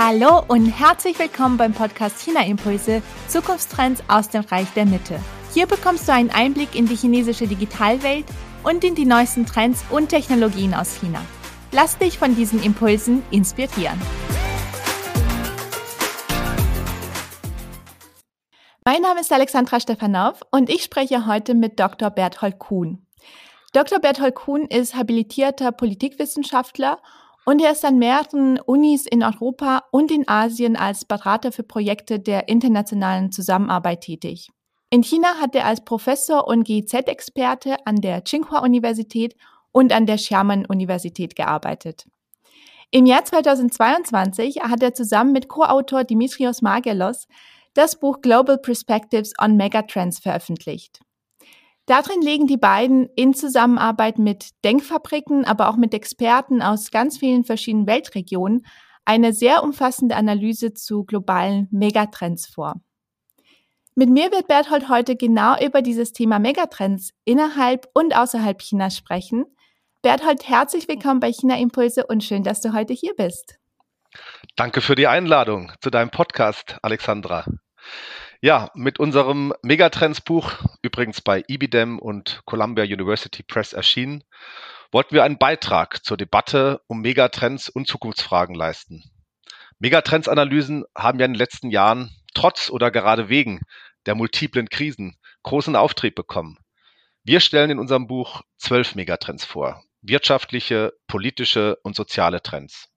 Hallo und herzlich willkommen beim Podcast China Impulse Zukunftstrends aus dem Reich der Mitte. Hier bekommst du einen Einblick in die chinesische Digitalwelt und in die neuesten Trends und Technologien aus China. Lass dich von diesen Impulsen inspirieren. Mein Name ist Alexandra Stefanow und ich spreche heute mit Dr. Berthold Kuhn. Dr. Berthold Kuhn ist habilitierter Politikwissenschaftler und er ist an mehreren Unis in Europa und in Asien als Berater für Projekte der internationalen Zusammenarbeit tätig. In China hat er als Professor und GIZ-Experte an der Tsinghua-Universität und an der Sherman-Universität gearbeitet. Im Jahr 2022 hat er zusammen mit Co-Autor Dimitrios Margelos das Buch Global Perspectives on Megatrends veröffentlicht. Darin legen die beiden in Zusammenarbeit mit Denkfabriken, aber auch mit Experten aus ganz vielen verschiedenen Weltregionen eine sehr umfassende Analyse zu globalen Megatrends vor. Mit mir wird Berthold heute genau über dieses Thema Megatrends innerhalb und außerhalb Chinas sprechen. Berthold, herzlich willkommen bei China Impulse und schön, dass du heute hier bist. Danke für die Einladung zu deinem Podcast, Alexandra. Ja, mit unserem Megatrends-Buch, übrigens bei IBIDEM und Columbia University Press erschienen, wollten wir einen Beitrag zur Debatte um Megatrends und Zukunftsfragen leisten. Megatrends-Analysen haben ja in den letzten Jahren trotz oder gerade wegen der multiplen Krisen großen Auftrieb bekommen. Wir stellen in unserem Buch zwölf Megatrends vor. Wirtschaftliche, politische und soziale Trends.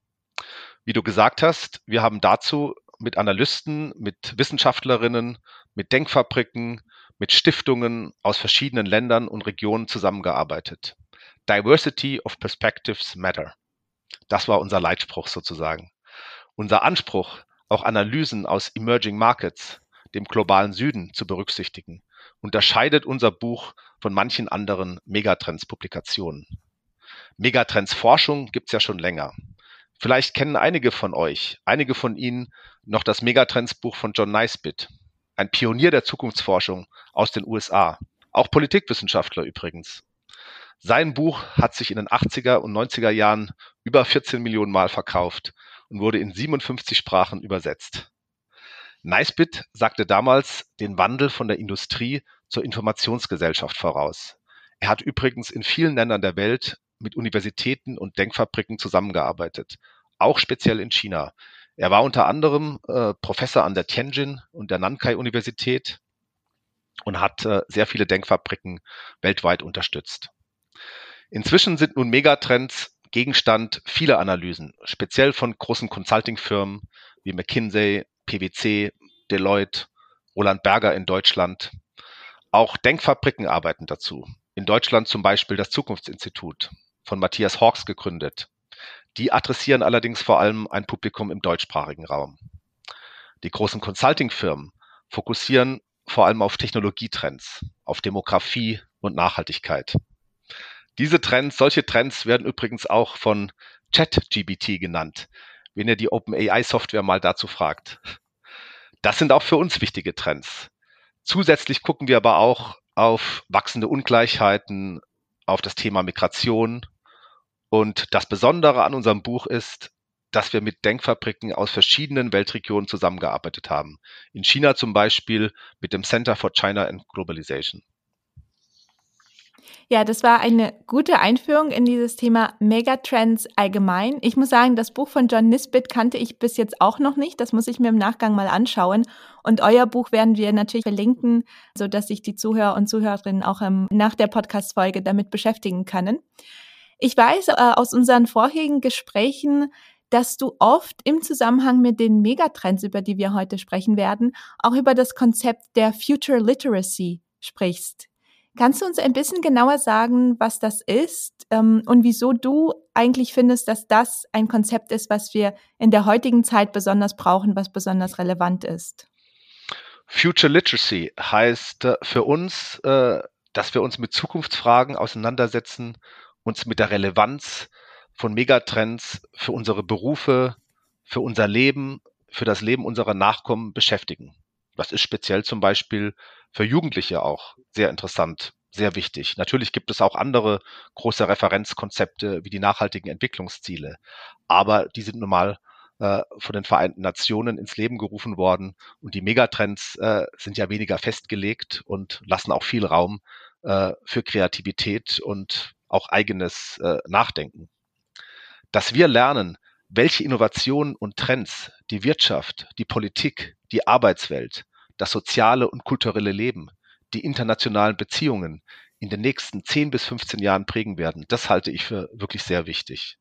Wie du gesagt hast, wir haben dazu mit Analysten, mit Wissenschaftlerinnen, mit Denkfabriken, mit Stiftungen aus verschiedenen Ländern und Regionen zusammengearbeitet. Diversity of Perspectives Matter. Das war unser Leitspruch sozusagen. Unser Anspruch, auch Analysen aus Emerging Markets, dem globalen Süden zu berücksichtigen, unterscheidet unser Buch von manchen anderen Megatrends-Publikationen. Megatrends-Forschung gibt's ja schon länger. Vielleicht kennen einige von euch, einige von Ihnen noch das Megatrends-Buch von John Naisbitt, ein Pionier der Zukunftsforschung aus den USA, auch Politikwissenschaftler übrigens. Sein Buch hat sich in den 80er und 90er Jahren über 14 Millionen Mal verkauft und wurde in 57 Sprachen übersetzt. Naisbitt sagte damals den Wandel von der Industrie zur Informationsgesellschaft voraus. Er hat übrigens in vielen Ländern der Welt mit Universitäten und Denkfabriken zusammengearbeitet, auch speziell in China. Er war unter anderem äh, Professor an der Tianjin und der Nankai-Universität und hat äh, sehr viele Denkfabriken weltweit unterstützt. Inzwischen sind nun Megatrends Gegenstand vieler Analysen, speziell von großen Consulting-Firmen wie McKinsey, PwC, Deloitte, Roland Berger in Deutschland. Auch Denkfabriken arbeiten dazu. In Deutschland zum Beispiel das Zukunftsinstitut von Matthias Hawks gegründet. Die adressieren allerdings vor allem ein Publikum im deutschsprachigen Raum. Die großen Consulting-Firmen fokussieren vor allem auf Technologietrends, auf Demografie und Nachhaltigkeit. Diese Trends, solche Trends werden übrigens auch von ChatGBT genannt, wenn ihr die OpenAI-Software mal dazu fragt. Das sind auch für uns wichtige Trends. Zusätzlich gucken wir aber auch auf wachsende Ungleichheiten, auf das Thema Migration. Und das Besondere an unserem Buch ist, dass wir mit Denkfabriken aus verschiedenen Weltregionen zusammengearbeitet haben. In China zum Beispiel mit dem Center for China and Globalization. Ja, das war eine gute Einführung in dieses Thema Megatrends allgemein. Ich muss sagen, das Buch von John Nisbet kannte ich bis jetzt auch noch nicht. Das muss ich mir im Nachgang mal anschauen. Und euer Buch werden wir natürlich verlinken, so dass sich die Zuhörer und Zuhörerinnen auch ähm, nach der Podcast-Folge damit beschäftigen können. Ich weiß äh, aus unseren vorherigen Gesprächen, dass du oft im Zusammenhang mit den Megatrends, über die wir heute sprechen werden, auch über das Konzept der Future Literacy sprichst. Kannst du uns ein bisschen genauer sagen, was das ist ähm, und wieso du eigentlich findest, dass das ein Konzept ist, was wir in der heutigen Zeit besonders brauchen, was besonders relevant ist? Future Literacy heißt äh, für uns, äh, dass wir uns mit Zukunftsfragen auseinandersetzen, uns mit der Relevanz von Megatrends für unsere Berufe, für unser Leben, für das Leben unserer Nachkommen beschäftigen. Das ist speziell zum Beispiel für Jugendliche auch sehr interessant, sehr wichtig. Natürlich gibt es auch andere große Referenzkonzepte wie die nachhaltigen Entwicklungsziele, aber die sind nun mal äh, von den Vereinten Nationen ins Leben gerufen worden. Und die Megatrends äh, sind ja weniger festgelegt und lassen auch viel Raum äh, für Kreativität und auch eigenes äh, Nachdenken. Dass wir lernen, welche Innovationen und Trends die Wirtschaft, die Politik, die Arbeitswelt, das soziale und kulturelle Leben, die internationalen Beziehungen in den nächsten 10 bis 15 Jahren prägen werden, das halte ich für wirklich sehr wichtig.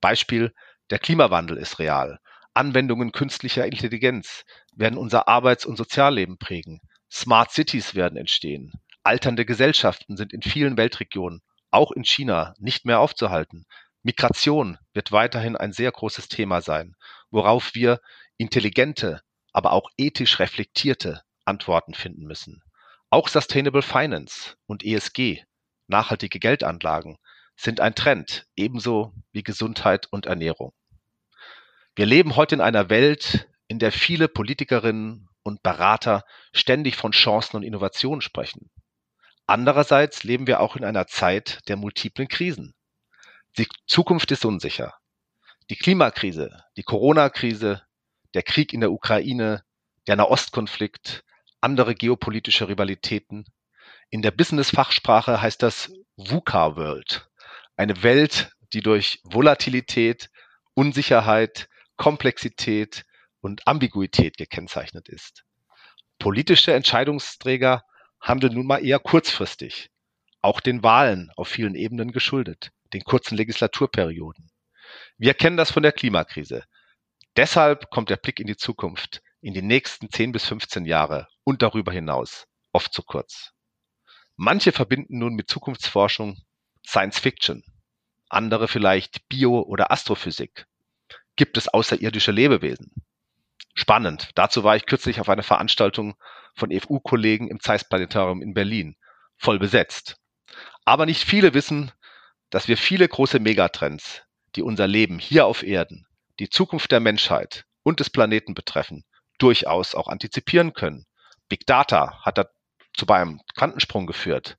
Beispiel, der Klimawandel ist real. Anwendungen künstlicher Intelligenz werden unser Arbeits- und Sozialleben prägen. Smart Cities werden entstehen. Alternde Gesellschaften sind in vielen Weltregionen, auch in China, nicht mehr aufzuhalten. Migration wird weiterhin ein sehr großes Thema sein, worauf wir intelligente, aber auch ethisch reflektierte Antworten finden müssen. Auch Sustainable Finance und ESG, nachhaltige Geldanlagen, sind ein Trend, ebenso wie Gesundheit und Ernährung. Wir leben heute in einer Welt, in der viele Politikerinnen und Berater ständig von Chancen und Innovationen sprechen. Andererseits leben wir auch in einer Zeit der multiplen Krisen. Die Zukunft ist unsicher. Die Klimakrise, die Corona-Krise, der Krieg in der Ukraine, der Nahostkonflikt, andere geopolitische Rivalitäten. In der Business-Fachsprache heißt das VUCA-World. Eine Welt, die durch Volatilität, Unsicherheit, Komplexität und Ambiguität gekennzeichnet ist. Politische Entscheidungsträger handeln nun mal eher kurzfristig, auch den Wahlen auf vielen Ebenen geschuldet, den kurzen Legislaturperioden. Wir kennen das von der Klimakrise. Deshalb kommt der Blick in die Zukunft, in die nächsten 10 bis 15 Jahre und darüber hinaus oft zu kurz. Manche verbinden nun mit Zukunftsforschung Science Fiction, andere vielleicht Bio- oder Astrophysik. Gibt es außerirdische Lebewesen? Spannend. Dazu war ich kürzlich auf einer Veranstaltung von EFU-Kollegen im Zeiss Planetarium in Berlin. Voll besetzt. Aber nicht viele wissen, dass wir viele große Megatrends, die unser Leben hier auf Erden, die Zukunft der Menschheit und des Planeten betreffen, durchaus auch antizipieren können. Big Data hat dazu bei einem Quantensprung geführt.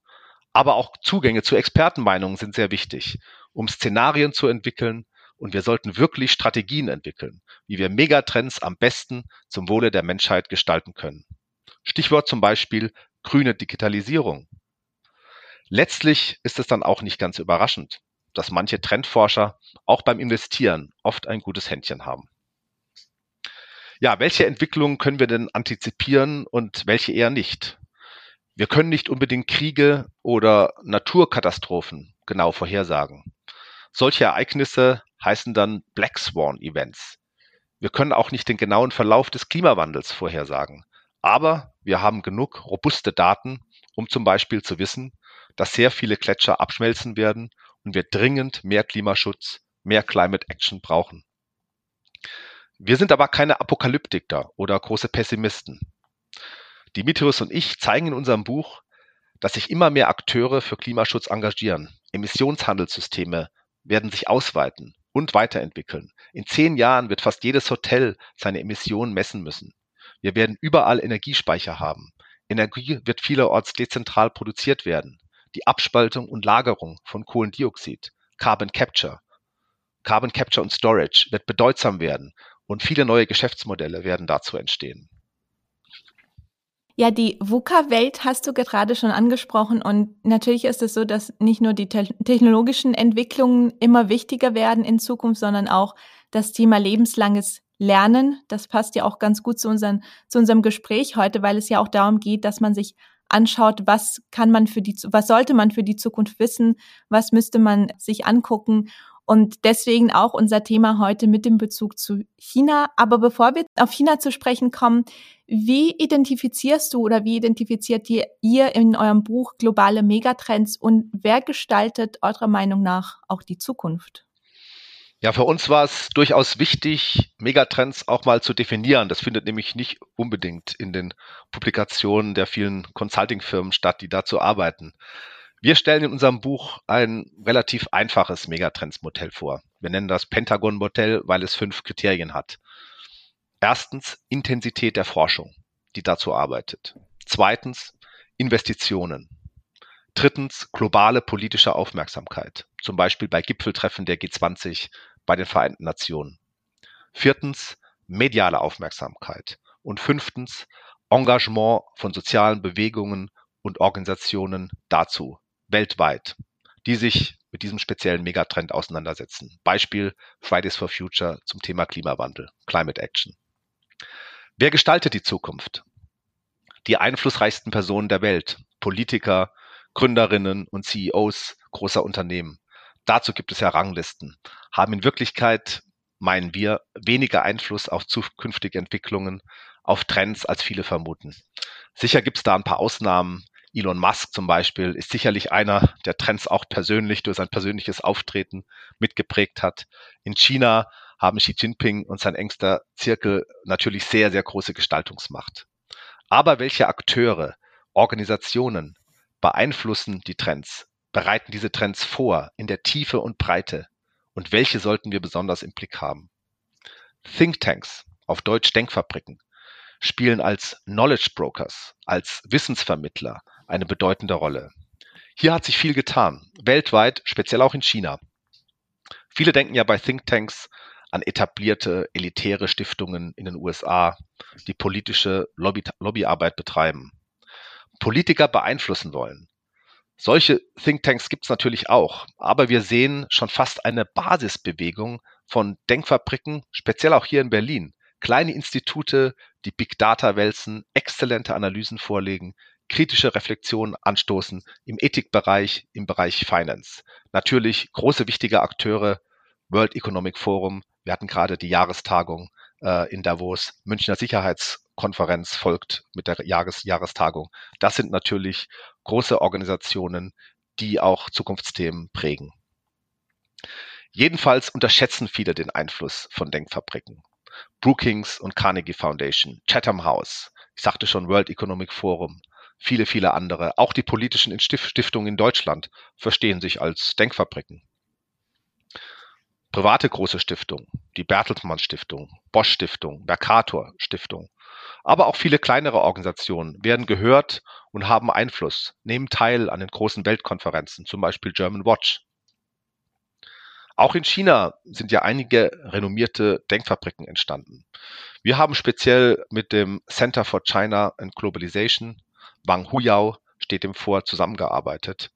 Aber auch Zugänge zu Expertenmeinungen sind sehr wichtig, um Szenarien zu entwickeln. Und wir sollten wirklich Strategien entwickeln, wie wir Megatrends am besten zum Wohle der Menschheit gestalten können. Stichwort zum Beispiel grüne Digitalisierung. Letztlich ist es dann auch nicht ganz überraschend, dass manche Trendforscher auch beim Investieren oft ein gutes Händchen haben. Ja, welche Entwicklungen können wir denn antizipieren und welche eher nicht? Wir können nicht unbedingt Kriege oder Naturkatastrophen genau vorhersagen. Solche Ereignisse heißen dann Black Swan Events. Wir können auch nicht den genauen Verlauf des Klimawandels vorhersagen. Aber wir haben genug robuste Daten, um zum Beispiel zu wissen, dass sehr viele Gletscher abschmelzen werden und wir dringend mehr Klimaschutz, mehr Climate Action brauchen. Wir sind aber keine Apokalyptiker oder große Pessimisten. Dimitrios und ich zeigen in unserem Buch, dass sich immer mehr Akteure für Klimaschutz engagieren. Emissionshandelssysteme werden sich ausweiten und weiterentwickeln. In zehn Jahren wird fast jedes Hotel seine Emissionen messen müssen. Wir werden überall Energiespeicher haben. Energie wird vielerorts dezentral produziert werden. Die Abspaltung und Lagerung von Kohlendioxid, Carbon Capture, Carbon Capture und Storage wird bedeutsam werden und viele neue Geschäftsmodelle werden dazu entstehen. Ja, die VUCA-Welt hast du gerade schon angesprochen und natürlich ist es so, dass nicht nur die te technologischen Entwicklungen immer wichtiger werden in Zukunft, sondern auch das Thema lebenslanges Lernen. Das passt ja auch ganz gut zu, unseren, zu unserem Gespräch heute, weil es ja auch darum geht, dass man sich anschaut, was kann man für die, was sollte man für die Zukunft wissen, was müsste man sich angucken und deswegen auch unser Thema heute mit dem Bezug zu China. Aber bevor wir auf China zu sprechen kommen, wie identifizierst du oder wie identifiziert ihr, ihr in eurem Buch globale Megatrends und wer gestaltet eurer Meinung nach auch die Zukunft? Ja, für uns war es durchaus wichtig, Megatrends auch mal zu definieren. Das findet nämlich nicht unbedingt in den Publikationen der vielen Consulting-Firmen statt, die dazu arbeiten. Wir stellen in unserem Buch ein relativ einfaches Megatrends-Modell vor. Wir nennen das Pentagon-Modell, weil es fünf Kriterien hat. Erstens Intensität der Forschung, die dazu arbeitet. Zweitens Investitionen. Drittens globale politische Aufmerksamkeit, zum Beispiel bei Gipfeltreffen der G20, bei den Vereinten Nationen. Viertens, mediale Aufmerksamkeit. Und fünftens, Engagement von sozialen Bewegungen und Organisationen dazu, weltweit, die sich mit diesem speziellen Megatrend auseinandersetzen. Beispiel Fridays for Future zum Thema Klimawandel, Climate Action. Wer gestaltet die Zukunft? Die einflussreichsten Personen der Welt, Politiker, Gründerinnen und CEOs großer Unternehmen. Dazu gibt es ja Ranglisten, haben in Wirklichkeit, meinen wir, weniger Einfluss auf zukünftige Entwicklungen, auf Trends, als viele vermuten. Sicher gibt es da ein paar Ausnahmen. Elon Musk zum Beispiel ist sicherlich einer, der Trends auch persönlich durch sein persönliches Auftreten mitgeprägt hat. In China haben Xi Jinping und sein engster Zirkel natürlich sehr, sehr große Gestaltungsmacht. Aber welche Akteure, Organisationen beeinflussen die Trends, bereiten diese Trends vor in der Tiefe und Breite und welche sollten wir besonders im Blick haben? Thinktanks, auf Deutsch Denkfabriken, spielen als Knowledge Brokers, als Wissensvermittler eine bedeutende Rolle. Hier hat sich viel getan, weltweit, speziell auch in China. Viele denken ja bei Thinktanks an etablierte elitäre Stiftungen in den USA, die politische Lobby Lobbyarbeit betreiben, Politiker beeinflussen wollen. Solche Thinktanks gibt es natürlich auch, aber wir sehen schon fast eine Basisbewegung von Denkfabriken, speziell auch hier in Berlin. Kleine Institute, die Big Data wälzen, exzellente Analysen vorlegen, kritische Reflexionen anstoßen im Ethikbereich, im Bereich Finance. Natürlich große wichtige Akteure, World Economic Forum, wir hatten gerade die Jahrestagung äh, in Davos, Münchner Sicherheitskonferenz folgt mit der Jahres Jahrestagung. Das sind natürlich große Organisationen, die auch Zukunftsthemen prägen. Jedenfalls unterschätzen viele den Einfluss von Denkfabriken. Brookings und Carnegie Foundation, Chatham House, ich sagte schon World Economic Forum, viele, viele andere, auch die politischen Stiftungen in Deutschland verstehen sich als Denkfabriken. Private große Stiftungen, die Bertelsmann Stiftung, Bosch Stiftung, Mercator Stiftung, aber auch viele kleinere Organisationen werden gehört und haben Einfluss, nehmen teil an den großen Weltkonferenzen, zum Beispiel German Watch. Auch in China sind ja einige renommierte Denkfabriken entstanden. Wir haben speziell mit dem Center for China and Globalization, Wang Huyao steht dem vor, zusammengearbeitet.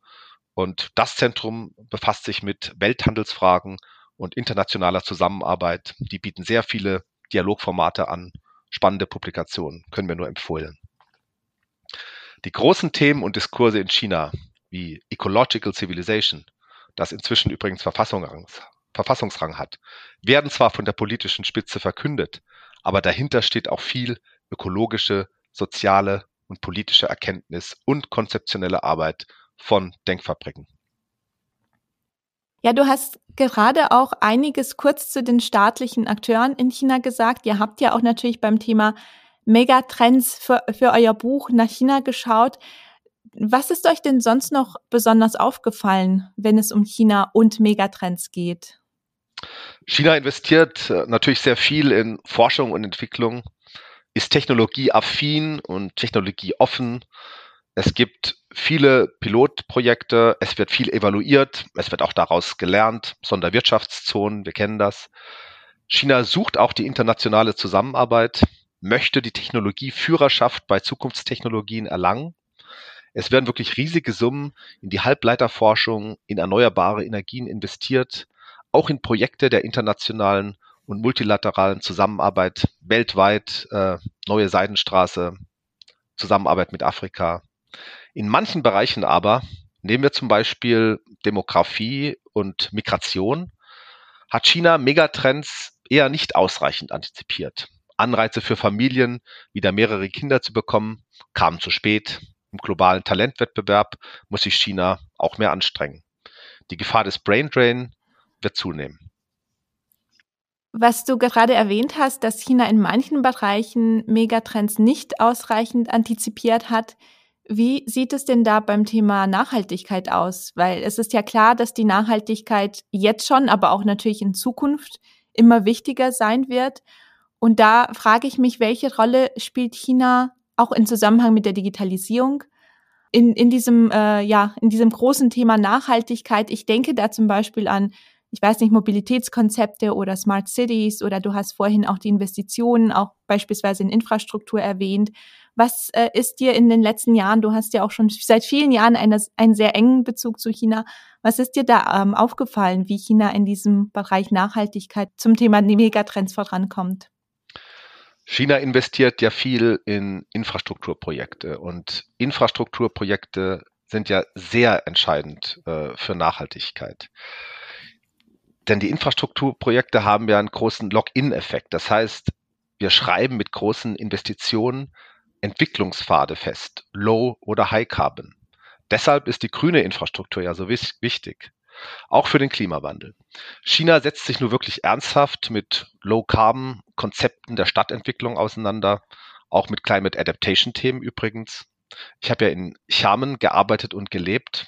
Und das Zentrum befasst sich mit Welthandelsfragen und internationaler Zusammenarbeit. Die bieten sehr viele Dialogformate an, spannende Publikationen, können wir nur empfehlen. Die großen Themen und Diskurse in China, wie Ecological Civilization, das inzwischen übrigens Verfassungsrang hat, werden zwar von der politischen Spitze verkündet, aber dahinter steht auch viel ökologische, soziale und politische Erkenntnis und konzeptionelle Arbeit von Denkfabriken. Ja, du hast gerade auch einiges kurz zu den staatlichen Akteuren in China gesagt. Ihr habt ja auch natürlich beim Thema Megatrends für, für euer Buch nach China geschaut. Was ist euch denn sonst noch besonders aufgefallen, wenn es um China und Megatrends geht? China investiert äh, natürlich sehr viel in Forschung und Entwicklung, ist technologieaffin und technologieoffen. Es gibt viele Pilotprojekte, es wird viel evaluiert, es wird auch daraus gelernt, Sonderwirtschaftszonen, wir kennen das. China sucht auch die internationale Zusammenarbeit, möchte die Technologieführerschaft bei Zukunftstechnologien erlangen es werden wirklich riesige Summen in die Halbleiterforschung, in erneuerbare Energien investiert, auch in Projekte der internationalen und multilateralen Zusammenarbeit weltweit, äh, neue Seidenstraße, Zusammenarbeit mit Afrika. In manchen Bereichen aber, nehmen wir zum Beispiel Demografie und Migration, hat China Megatrends eher nicht ausreichend antizipiert. Anreize für Familien, wieder mehrere Kinder zu bekommen, kamen zu spät. Im globalen Talentwettbewerb muss sich China auch mehr anstrengen. Die Gefahr des Brain Drain wird zunehmen. Was du gerade erwähnt hast, dass China in manchen Bereichen Megatrends nicht ausreichend antizipiert hat, wie sieht es denn da beim Thema Nachhaltigkeit aus? Weil es ist ja klar, dass die Nachhaltigkeit jetzt schon, aber auch natürlich in Zukunft immer wichtiger sein wird. Und da frage ich mich, welche Rolle spielt China auch in Zusammenhang mit der Digitalisierung, in, in diesem, äh, ja, in diesem großen Thema Nachhaltigkeit. Ich denke da zum Beispiel an ich weiß nicht, Mobilitätskonzepte oder Smart Cities oder du hast vorhin auch die Investitionen, auch beispielsweise in Infrastruktur erwähnt. Was äh, ist dir in den letzten Jahren, du hast ja auch schon seit vielen Jahren eine, einen sehr engen Bezug zu China, was ist dir da ähm, aufgefallen, wie China in diesem Bereich Nachhaltigkeit zum Thema Megatrends vorankommt? China investiert ja viel in Infrastrukturprojekte und Infrastrukturprojekte sind ja sehr entscheidend äh, für Nachhaltigkeit. Denn die Infrastrukturprojekte haben ja einen großen Lock-in-Effekt. Das heißt, wir schreiben mit großen Investitionen Entwicklungspfade fest, Low oder High Carbon. Deshalb ist die grüne Infrastruktur ja so wichtig, auch für den Klimawandel. China setzt sich nur wirklich ernsthaft mit Low Carbon Konzepten der Stadtentwicklung auseinander, auch mit Climate Adaptation Themen übrigens. Ich habe ja in Xiamen gearbeitet und gelebt,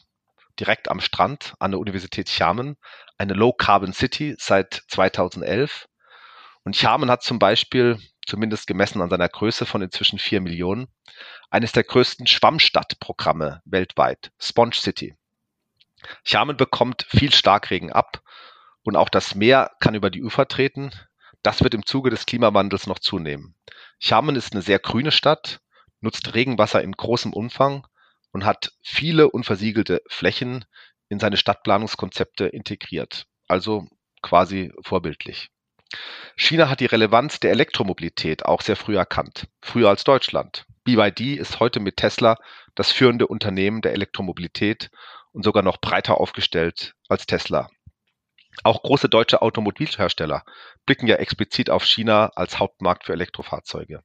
direkt am Strand an der Universität Xiamen, eine Low Carbon City seit 2011. Und Xiamen hat zum Beispiel, zumindest gemessen an seiner Größe von inzwischen vier Millionen, eines der größten Schwammstadtprogramme weltweit, Sponge City. Xiamen bekommt viel Starkregen ab und auch das Meer kann über die Ufer treten. Das wird im Zuge des Klimawandels noch zunehmen. Xiamen ist eine sehr grüne Stadt, nutzt Regenwasser in großem Umfang und hat viele unversiegelte Flächen in seine Stadtplanungskonzepte integriert. Also quasi vorbildlich. China hat die Relevanz der Elektromobilität auch sehr früh erkannt, früher als Deutschland. BYD ist heute mit Tesla das führende Unternehmen der Elektromobilität und sogar noch breiter aufgestellt als Tesla. Auch große deutsche Automobilhersteller blicken ja explizit auf China als Hauptmarkt für Elektrofahrzeuge.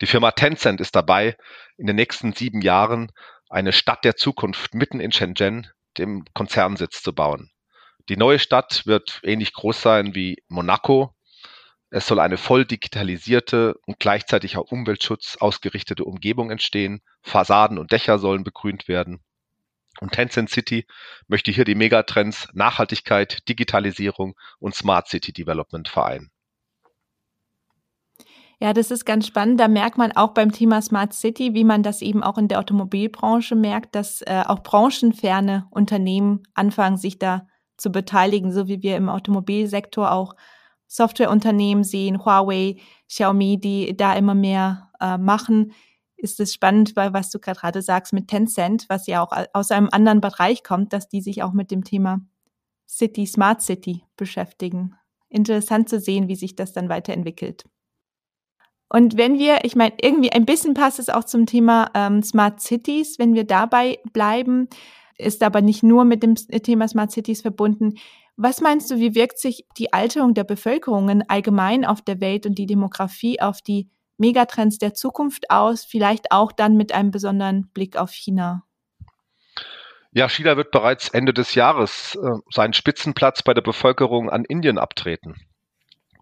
Die Firma Tencent ist dabei, in den nächsten sieben Jahren eine Stadt der Zukunft mitten in Shenzhen, dem Konzernsitz, zu bauen. Die neue Stadt wird ähnlich groß sein wie Monaco. Es soll eine voll digitalisierte und gleichzeitig auch Umweltschutz ausgerichtete Umgebung entstehen. Fassaden und Dächer sollen begrünt werden. Und Tencent City möchte hier die Megatrends Nachhaltigkeit, Digitalisierung und Smart City Development vereinen. Ja, das ist ganz spannend. Da merkt man auch beim Thema Smart City, wie man das eben auch in der Automobilbranche merkt, dass äh, auch branchenferne Unternehmen anfangen, sich da zu beteiligen, so wie wir im Automobilsektor auch Softwareunternehmen sehen, Huawei, Xiaomi, die da immer mehr äh, machen. Ist es spannend, weil was du gerade sagst mit Tencent, was ja auch aus einem anderen Bereich kommt, dass die sich auch mit dem Thema City, Smart City beschäftigen. Interessant zu sehen, wie sich das dann weiterentwickelt. Und wenn wir, ich meine, irgendwie ein bisschen passt es auch zum Thema ähm, Smart Cities, wenn wir dabei bleiben, ist aber nicht nur mit dem Thema Smart Cities verbunden. Was meinst du, wie wirkt sich die Alterung der Bevölkerungen allgemein auf der Welt und die Demografie auf die Megatrends der Zukunft aus, vielleicht auch dann mit einem besonderen Blick auf China? Ja, China wird bereits Ende des Jahres äh, seinen Spitzenplatz bei der Bevölkerung an Indien abtreten.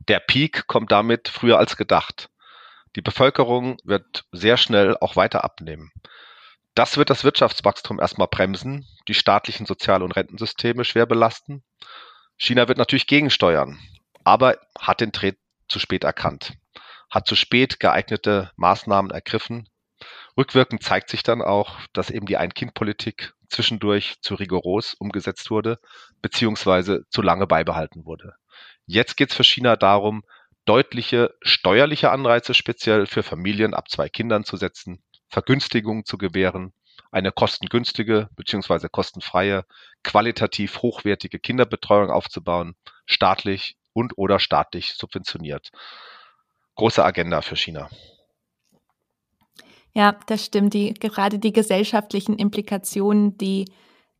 Der Peak kommt damit früher als gedacht. Die Bevölkerung wird sehr schnell auch weiter abnehmen. Das wird das Wirtschaftswachstum erstmal bremsen, die staatlichen Sozial- und Rentensysteme schwer belasten. China wird natürlich gegensteuern, aber hat den Dreh zu spät erkannt, hat zu spät geeignete Maßnahmen ergriffen. Rückwirkend zeigt sich dann auch, dass eben die Ein-Kind-Politik zwischendurch zu rigoros umgesetzt wurde, beziehungsweise zu lange beibehalten wurde. Jetzt geht es für China darum, deutliche steuerliche Anreize speziell für Familien ab zwei Kindern zu setzen, Vergünstigungen zu gewähren, eine kostengünstige bzw. kostenfreie, qualitativ hochwertige Kinderbetreuung aufzubauen, staatlich und oder staatlich subventioniert. Große Agenda für China. Ja, das stimmt. Die, gerade die gesellschaftlichen Implikationen, die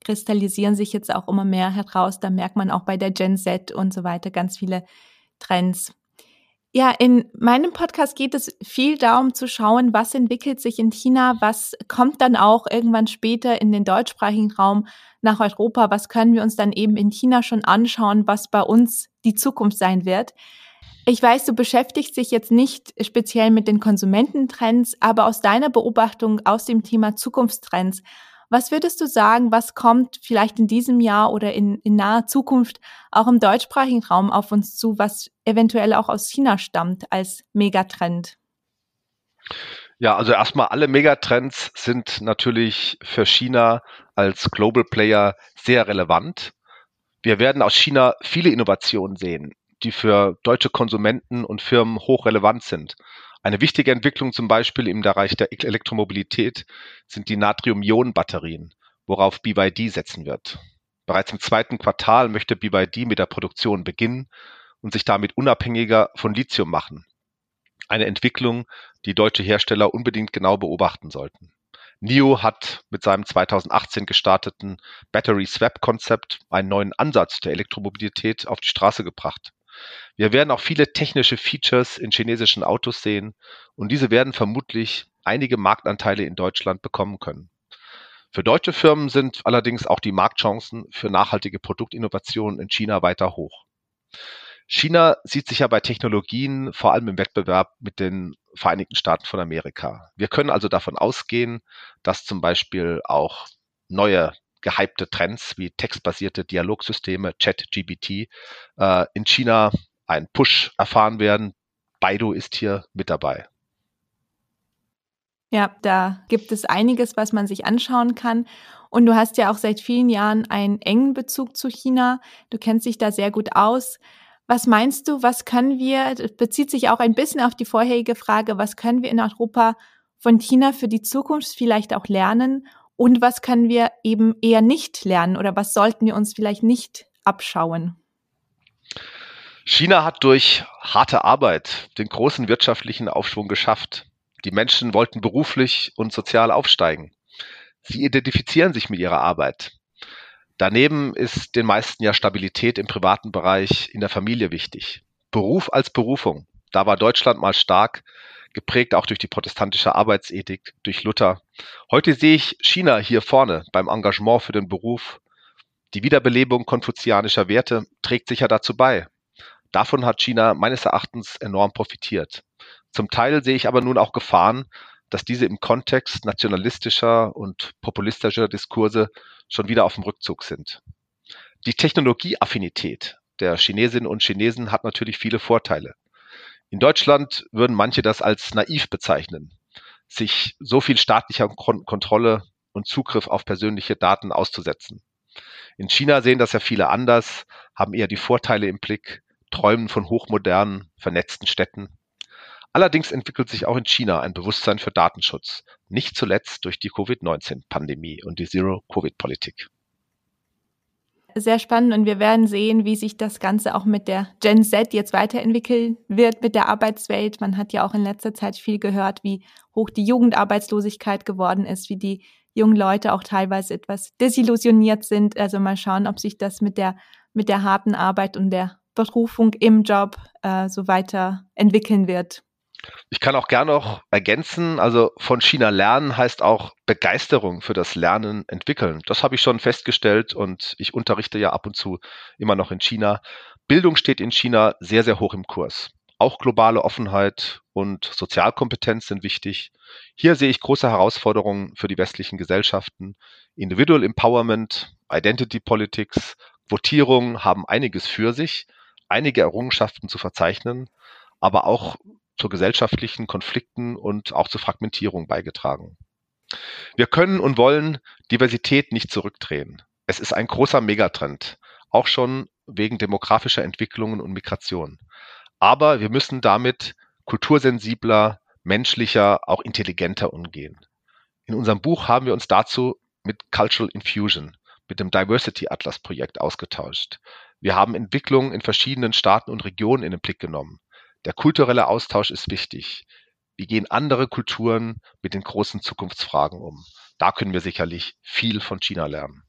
kristallisieren sich jetzt auch immer mehr heraus. Da merkt man auch bei der Gen Z und so weiter ganz viele Trends. Ja, in meinem Podcast geht es viel darum zu schauen, was entwickelt sich in China, was kommt dann auch irgendwann später in den deutschsprachigen Raum nach Europa, was können wir uns dann eben in China schon anschauen, was bei uns die Zukunft sein wird. Ich weiß, du beschäftigst dich jetzt nicht speziell mit den Konsumententrends, aber aus deiner Beobachtung aus dem Thema Zukunftstrends, was würdest du sagen, was kommt vielleicht in diesem Jahr oder in, in naher Zukunft auch im deutschsprachigen Raum auf uns zu, was eventuell auch aus China stammt als Megatrend? Ja, also erstmal alle Megatrends sind natürlich für China als Global Player sehr relevant. Wir werden aus China viele Innovationen sehen, die für deutsche Konsumenten und Firmen hochrelevant sind. Eine wichtige Entwicklung zum Beispiel im Bereich der Elektromobilität sind die Natrium-Ionen-Batterien, worauf BYD setzen wird. Bereits im zweiten Quartal möchte BYD mit der Produktion beginnen und sich damit unabhängiger von Lithium machen. Eine Entwicklung, die deutsche Hersteller unbedingt genau beobachten sollten. NIO hat mit seinem 2018 gestarteten Battery Swap Konzept einen neuen Ansatz der Elektromobilität auf die Straße gebracht. Wir werden auch viele technische Features in chinesischen Autos sehen und diese werden vermutlich einige Marktanteile in Deutschland bekommen können. Für deutsche Firmen sind allerdings auch die Marktchancen für nachhaltige Produktinnovationen in China weiter hoch. China sieht sich ja bei Technologien vor allem im Wettbewerb mit den Vereinigten Staaten von Amerika. Wir können also davon ausgehen, dass zum Beispiel auch neue gehypte Trends wie textbasierte Dialogsysteme, ChatGBT, äh, in China einen Push erfahren werden. Baidu ist hier mit dabei. Ja, da gibt es einiges, was man sich anschauen kann. Und du hast ja auch seit vielen Jahren einen engen Bezug zu China. Du kennst dich da sehr gut aus. Was meinst du, was können wir, bezieht sich auch ein bisschen auf die vorherige Frage, was können wir in Europa von China für die Zukunft vielleicht auch lernen und was können wir eben eher nicht lernen oder was sollten wir uns vielleicht nicht abschauen? China hat durch harte Arbeit den großen wirtschaftlichen Aufschwung geschafft. Die Menschen wollten beruflich und sozial aufsteigen. Sie identifizieren sich mit ihrer Arbeit. Daneben ist den meisten ja Stabilität im privaten Bereich in der Familie wichtig. Beruf als Berufung. Da war Deutschland mal stark, geprägt auch durch die protestantische Arbeitsethik, durch Luther. Heute sehe ich China hier vorne beim Engagement für den Beruf. Die Wiederbelebung konfuzianischer Werte trägt sicher dazu bei. Davon hat China meines Erachtens enorm profitiert. Zum Teil sehe ich aber nun auch Gefahren, dass diese im Kontext nationalistischer und populistischer Diskurse schon wieder auf dem Rückzug sind. Die Technologieaffinität der Chinesinnen und Chinesen hat natürlich viele Vorteile. In Deutschland würden manche das als naiv bezeichnen, sich so viel staatlicher Kontrolle und Zugriff auf persönliche Daten auszusetzen. In China sehen das ja viele anders, haben eher die Vorteile im Blick, träumen von hochmodernen, vernetzten Städten. Allerdings entwickelt sich auch in China ein Bewusstsein für Datenschutz, nicht zuletzt durch die Covid-19-Pandemie und die Zero-Covid-Politik. Sehr spannend und wir werden sehen, wie sich das Ganze auch mit der Gen Z jetzt weiterentwickeln wird mit der Arbeitswelt. Man hat ja auch in letzter Zeit viel gehört, wie hoch die Jugendarbeitslosigkeit geworden ist, wie die jungen Leute auch teilweise etwas desillusioniert sind. Also mal schauen, ob sich das mit der, mit der harten Arbeit und der Berufung im Job äh, so weiterentwickeln wird. Ich kann auch gerne noch ergänzen, also von China lernen heißt auch Begeisterung für das Lernen entwickeln. Das habe ich schon festgestellt und ich unterrichte ja ab und zu immer noch in China. Bildung steht in China sehr, sehr hoch im Kurs. Auch globale Offenheit und Sozialkompetenz sind wichtig. Hier sehe ich große Herausforderungen für die westlichen Gesellschaften. Individual Empowerment, Identity Politics, Quotierung haben einiges für sich, einige Errungenschaften zu verzeichnen, aber auch zu gesellschaftlichen Konflikten und auch zur Fragmentierung beigetragen. Wir können und wollen Diversität nicht zurückdrehen. Es ist ein großer Megatrend, auch schon wegen demografischer Entwicklungen und Migration. Aber wir müssen damit kultursensibler, menschlicher, auch intelligenter umgehen. In unserem Buch haben wir uns dazu mit Cultural Infusion, mit dem Diversity Atlas Projekt ausgetauscht. Wir haben Entwicklungen in verschiedenen Staaten und Regionen in den Blick genommen. Der kulturelle Austausch ist wichtig. Wie gehen andere Kulturen mit den großen Zukunftsfragen um? Da können wir sicherlich viel von China lernen.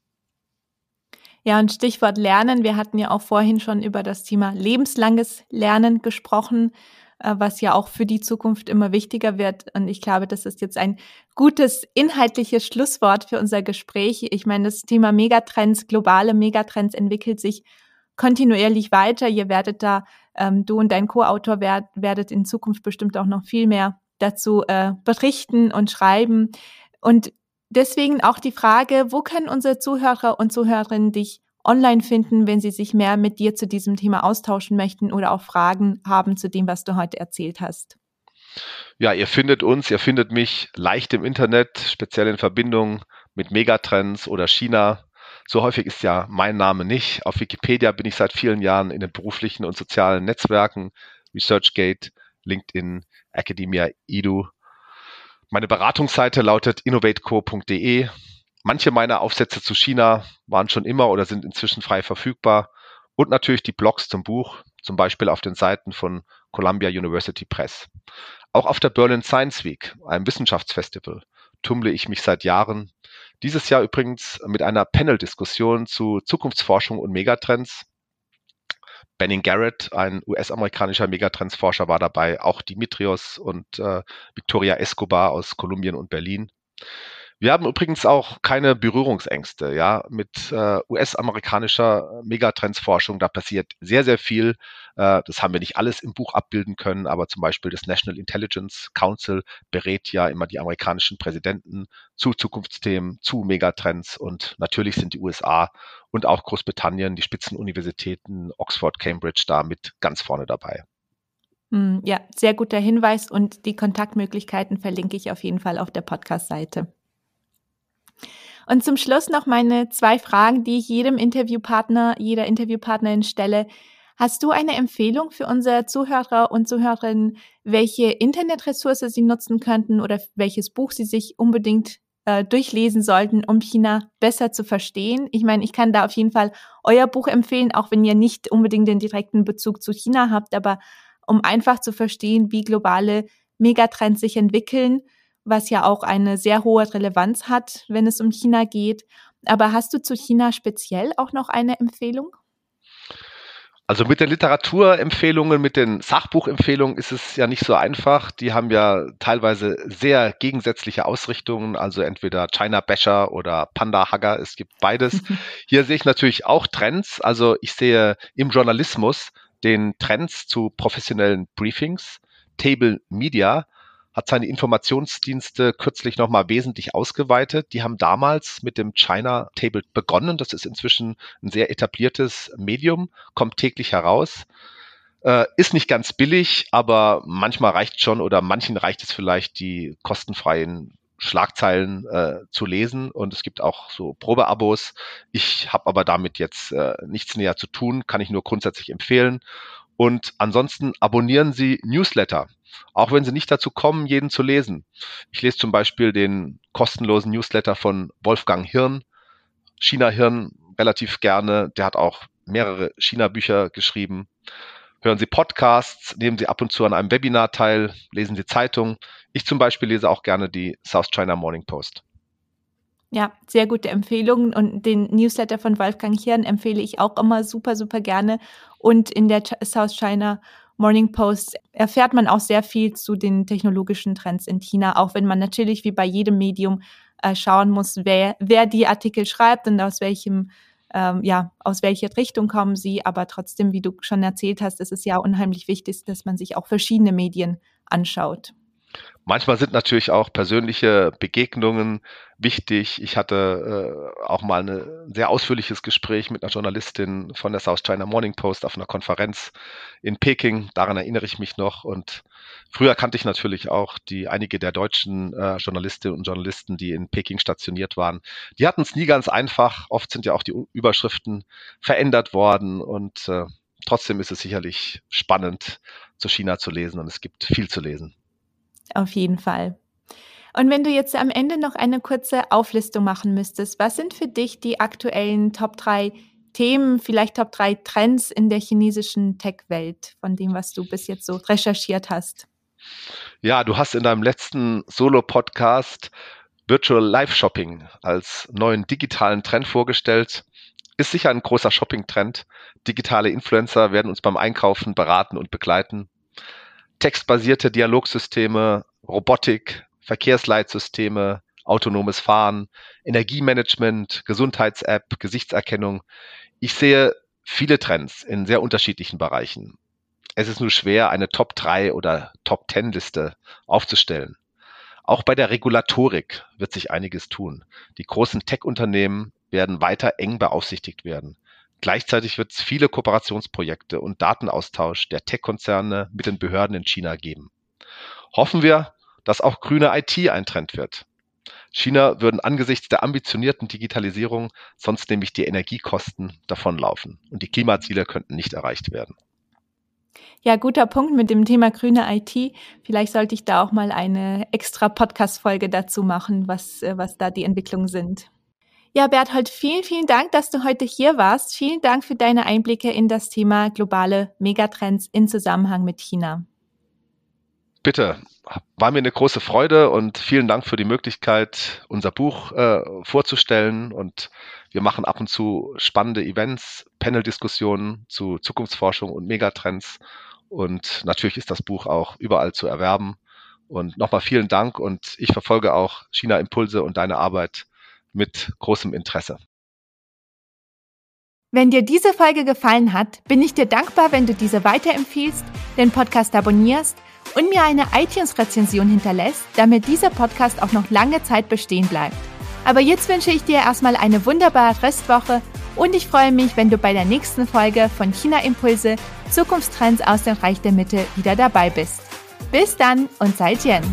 Ja, und Stichwort Lernen. Wir hatten ja auch vorhin schon über das Thema lebenslanges Lernen gesprochen, äh, was ja auch für die Zukunft immer wichtiger wird. Und ich glaube, das ist jetzt ein gutes inhaltliches Schlusswort für unser Gespräch. Ich meine, das Thema Megatrends, globale Megatrends entwickelt sich kontinuierlich weiter. Ihr werdet da, ähm, du und dein Co-Autor werd, werdet in Zukunft bestimmt auch noch viel mehr dazu äh, berichten und schreiben. Und deswegen auch die Frage, wo können unsere Zuhörer und Zuhörerinnen dich online finden, wenn sie sich mehr mit dir zu diesem Thema austauschen möchten oder auch Fragen haben zu dem, was du heute erzählt hast? Ja, ihr findet uns, ihr findet mich leicht im Internet, speziell in Verbindung mit Megatrends oder China So häufig ist ja mein Name nicht. Auf Wikipedia bin ich seit vielen Jahren in den beruflichen und sozialen Netzwerken, ResearchGate, LinkedIn, Academia Edu. Meine Beratungsseite lautet innovateco.de. Manche meiner Aufsätze zu China waren schon immer oder sind inzwischen frei verfügbar. Und natürlich die Blogs zum Buch, zum Beispiel auf den Seiten von Columbia University Press. Auch auf der Berlin Science Week, einem Wissenschaftsfestival, tummle ich mich seit Jahren. Dieses Jahr übrigens mit einer Panel-Diskussion zu Zukunftsforschung und Megatrends. Benning Garrett, ein US-amerikanischer Megatrendsforscher, war dabei, auch Dimitrios und äh, Victoria Escobar aus Kolumbien und Berlin. Wir haben übrigens auch keine Berührungsängste, ja, mit äh, US-amerikanischer Megatrendsforschung. Da passiert sehr, sehr viel. Äh, das haben wir nicht alles im Buch abbilden können, aber zum Beispiel das National Intelligence Council berät ja immer die amerikanischen Präsidenten zu Zukunftsthemen, zu Megatrends und natürlich sind die USA und auch Großbritannien, die Spitzenuniversitäten Oxford, Cambridge da mit ganz vorne dabei. Hm, ja, sehr guter Hinweis und die Kontaktmöglichkeiten verlinke ich auf jeden Fall auf der Podcast-Seite. Und zum Schluss noch meine zwei Fragen, die ich jedem Interviewpartner, jeder Interviewpartnerin stelle. Hast du eine Empfehlung für unsere Zuhörer und Zuhörerinnen, welche Internetressource sie nutzen könnten oder welches Buch sie sich unbedingt äh, durchlesen sollten, um China besser zu verstehen? Ich meine, ich kann da auf jeden Fall euer Buch empfehlen, auch wenn ihr nicht unbedingt den direkten Bezug zu China habt, aber um einfach zu verstehen, wie globale Megatrends sich entwickeln was ja auch eine sehr hohe Relevanz hat, wenn es um China geht. Aber hast du zu China speziell auch noch eine Empfehlung? Also mit den Literaturempfehlungen, mit den Sachbuchempfehlungen ist es ja nicht so einfach. Die haben ja teilweise sehr gegensätzliche Ausrichtungen, also entweder China Basher oder Panda Hugger, es gibt beides. Hier sehe ich natürlich auch Trends. Also ich sehe im Journalismus den Trends zu professionellen Briefings, Table Media, hat seine Informationsdienste kürzlich nochmal wesentlich ausgeweitet. Die haben damals mit dem China Table begonnen. Das ist inzwischen ein sehr etabliertes Medium, kommt täglich heraus. Äh, ist nicht ganz billig, aber manchmal reicht schon oder manchen reicht es vielleicht, die kostenfreien Schlagzeilen äh, zu lesen und es gibt auch so Probeabos. Ich habe aber damit jetzt äh, nichts näher zu tun, kann ich nur grundsätzlich empfehlen. Und ansonsten abonnieren Sie Newsletter auch wenn sie nicht dazu kommen, jeden zu lesen. Ich lese zum Beispiel den kostenlosen Newsletter von Wolfgang Hirn, China Hirn, relativ gerne. Der hat auch mehrere China-Bücher geschrieben. Hören Sie Podcasts, nehmen Sie ab und zu an einem Webinar teil, lesen Sie Zeitungen. Ich zum Beispiel lese auch gerne die South China Morning Post. Ja, sehr gute Empfehlungen und den Newsletter von Wolfgang Hirn empfehle ich auch immer super, super gerne. Und in der South China Morning Post erfährt man auch sehr viel zu den technologischen Trends in China, auch wenn man natürlich wie bei jedem Medium äh, schauen muss, wer, wer die Artikel schreibt und aus welchem ähm, ja, aus welcher Richtung kommen sie, aber trotzdem, wie du schon erzählt hast, ist es ja unheimlich wichtig, dass man sich auch verschiedene Medien anschaut. Manchmal sind natürlich auch persönliche Begegnungen wichtig. Ich hatte äh, auch mal ein sehr ausführliches Gespräch mit einer Journalistin von der South China Morning Post auf einer Konferenz in Peking. Daran erinnere ich mich noch. Und früher kannte ich natürlich auch die einige der deutschen äh, Journalistinnen und Journalisten, die in Peking stationiert waren. Die hatten es nie ganz einfach. Oft sind ja auch die Überschriften verändert worden und äh, trotzdem ist es sicherlich spannend, zu China zu lesen und es gibt viel zu lesen. Auf jeden Fall. Und wenn du jetzt am Ende noch eine kurze Auflistung machen müsstest, was sind für dich die aktuellen Top 3 Themen, vielleicht Top 3 Trends in der chinesischen Tech-Welt, von dem, was du bis jetzt so recherchiert hast? Ja, du hast in deinem letzten Solo-Podcast Virtual Live Shopping als neuen digitalen Trend vorgestellt. Ist sicher ein großer Shopping-Trend. Digitale Influencer werden uns beim Einkaufen beraten und begleiten textbasierte Dialogsysteme, Robotik, Verkehrsleitsysteme, autonomes Fahren, Energiemanagement, Gesundheits-App, Gesichtserkennung. Ich sehe viele Trends in sehr unterschiedlichen Bereichen. Es ist nur schwer, eine Top 3 oder Top 10 Liste aufzustellen. Auch bei der Regulatorik wird sich einiges tun. Die großen Tech-Unternehmen werden weiter eng beaufsichtigt werden. Gleichzeitig wird es viele Kooperationsprojekte und Datenaustausch der Tech-Konzerne mit den Behörden in China geben. Hoffen wir, dass auch grüne IT ein Trend wird. China würden angesichts der ambitionierten Digitalisierung sonst nämlich die Energiekosten davonlaufen und die Klimaziele könnten nicht erreicht werden. Ja, guter Punkt mit dem Thema grüne IT. Vielleicht sollte ich da auch mal eine extra Podcast-Folge dazu machen, was, äh, was da die Entwicklungen sind. Ja, Berthold, vielen, vielen Dank, dass du heute hier warst. Vielen Dank für deine Einblicke in das Thema globale Megatrends in Zusammenhang mit China. Bitte, war mir eine große Freude und vielen Dank für die Möglichkeit, unser Buch äh, vorzustellen. Und wir machen ab und zu spannende Events, Panel-Diskussionen zu Zukunftsforschung und Megatrends. Und natürlich ist das Buch auch überall zu erwerben. Und nochmal vielen Dank und ich verfolge auch China Impulse und deine Arbeit mit großem Interesse. Wenn dir diese Folge gefallen hat, bin ich dir dankbar, wenn du diese weiterempfiehlst, den Podcast abonnierst und mir eine iTunes-Rezension hinterlässt, damit dieser Podcast auch noch lange Zeit bestehen bleibt. Aber jetzt wünsche ich dir erstmal eine wunderbare Restwoche und ich freue mich, wenn du bei der nächsten Folge von China Impulse Zukunftstrends aus dem Reich der Mitte wieder dabei bist. Bis dann und seid Jen!